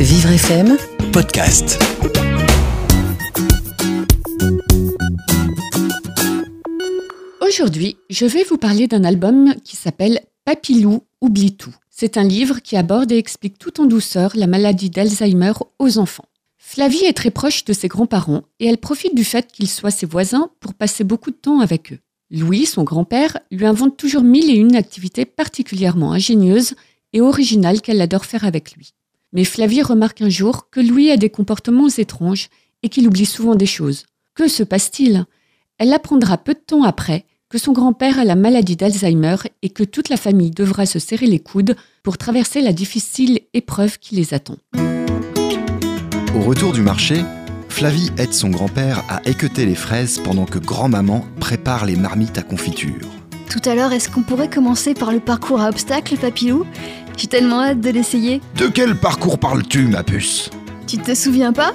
Vivre FM podcast. Aujourd'hui, je vais vous parler d'un album qui s'appelle Papilou oublie tout. C'est un livre qui aborde et explique tout en douceur la maladie d'Alzheimer aux enfants. Flavie est très proche de ses grands-parents et elle profite du fait qu'ils soient ses voisins pour passer beaucoup de temps avec eux. Louis, son grand-père, lui invente toujours mille et une activités particulièrement ingénieuses et originales qu'elle adore faire avec lui. Mais Flavie remarque un jour que Louis a des comportements étranges et qu'il oublie souvent des choses. Que se passe-t-il? Elle apprendra peu de temps après que son grand-père a la maladie d'Alzheimer et que toute la famille devra se serrer les coudes pour traverser la difficile épreuve qui les attend. Au retour du marché, Flavie aide son grand-père à équeuter les fraises pendant que grand-maman prépare les marmites à confiture. Tout à l'heure, est-ce qu'on pourrait commencer par le parcours à obstacles, Papilou? J'ai tellement hâte de l'essayer. De quel parcours parles-tu, ma puce? Tu te souviens pas?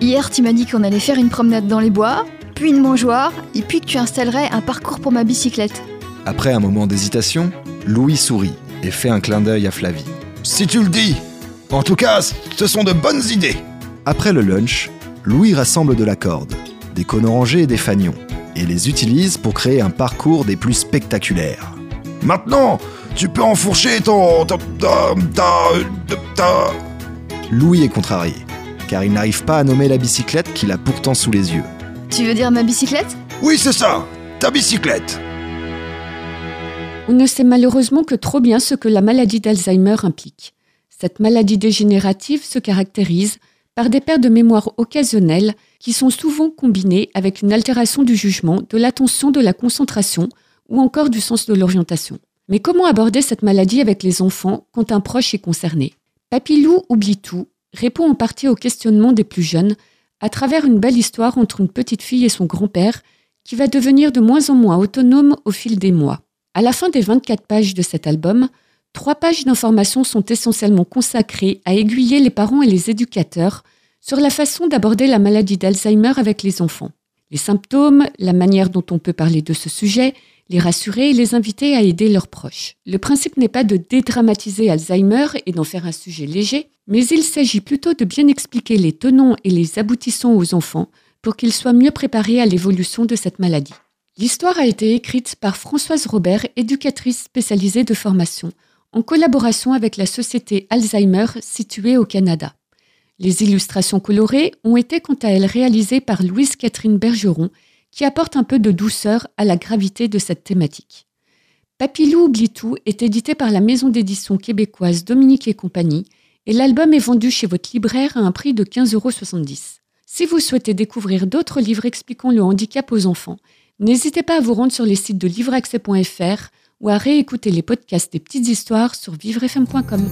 Hier, tu m'as dit qu'on allait faire une promenade dans les bois, puis une mangeoire, et puis que tu installerais un parcours pour ma bicyclette. Après un moment d'hésitation, Louis sourit et fait un clin d'œil à Flavie. Si tu le dis En tout cas, ce sont de bonnes idées Après le lunch, Louis rassemble de la corde, des cônes orangés et des fanions, et les utilise pour créer un parcours des plus spectaculaires. Maintenant, tu peux enfourcher ton... ta... ta... ta... ta- Louis est contrarié, car il n'arrive pas à nommer la bicyclette qu'il a pourtant sous les yeux. Tu veux dire ma bicyclette? Oui, c'est ça Ta bicyclette On ne sait malheureusement que trop bien ce que la maladie d'Alzheimer implique. Cette maladie dégénérative se caractérise par des pertes de mémoire occasionnelles qui sont souvent combinées avec une altération du jugement, de l'attention, de la concentration ou encore du sens de l'orientation. Mais comment aborder cette maladie avec les enfants quand un proche est concerné? Papilou oublie tout répond en partie aux questionnements des plus jeunes à travers une belle histoire entre une petite fille et son grand-père qui va devenir de moins en moins autonome au fil des mois. À la fin des 24 pages de cet album, trois pages d'informations sont essentiellement consacrées à aiguiller les parents et les éducateurs sur la façon d'aborder la maladie d'Alzheimer avec les enfants. Les symptômes, la manière dont on peut parler de ce sujet, les rassurer et les inviter à aider leurs proches. Le principe n'est pas de dédramatiser Alzheimer et d'en faire un sujet léger, mais il s'agit plutôt de bien expliquer les tenants et les aboutissants aux enfants pour qu'ils soient mieux préparés à l'évolution de cette maladie. L'histoire a été écrite par Françoise Robert, éducatrice spécialisée de formation, en collaboration avec la société Alzheimer située au Canada. Les illustrations colorées ont été quant à elles réalisées par Louise Catherine Bergeron, qui apporte un peu de douceur à la gravité de cette thématique. Papilou oublie tout est édité par la maison d'édition québécoise Dominique et compagnie et l'album est vendu chez votre libraire à un prix de 15,70 euros. Si vous souhaitez découvrir d'autres livres expliquant le handicap aux enfants, n'hésitez pas à vous rendre sur les sites de livreaccès.fr ou à réécouter les podcasts des petites histoires sur vivrefm.com.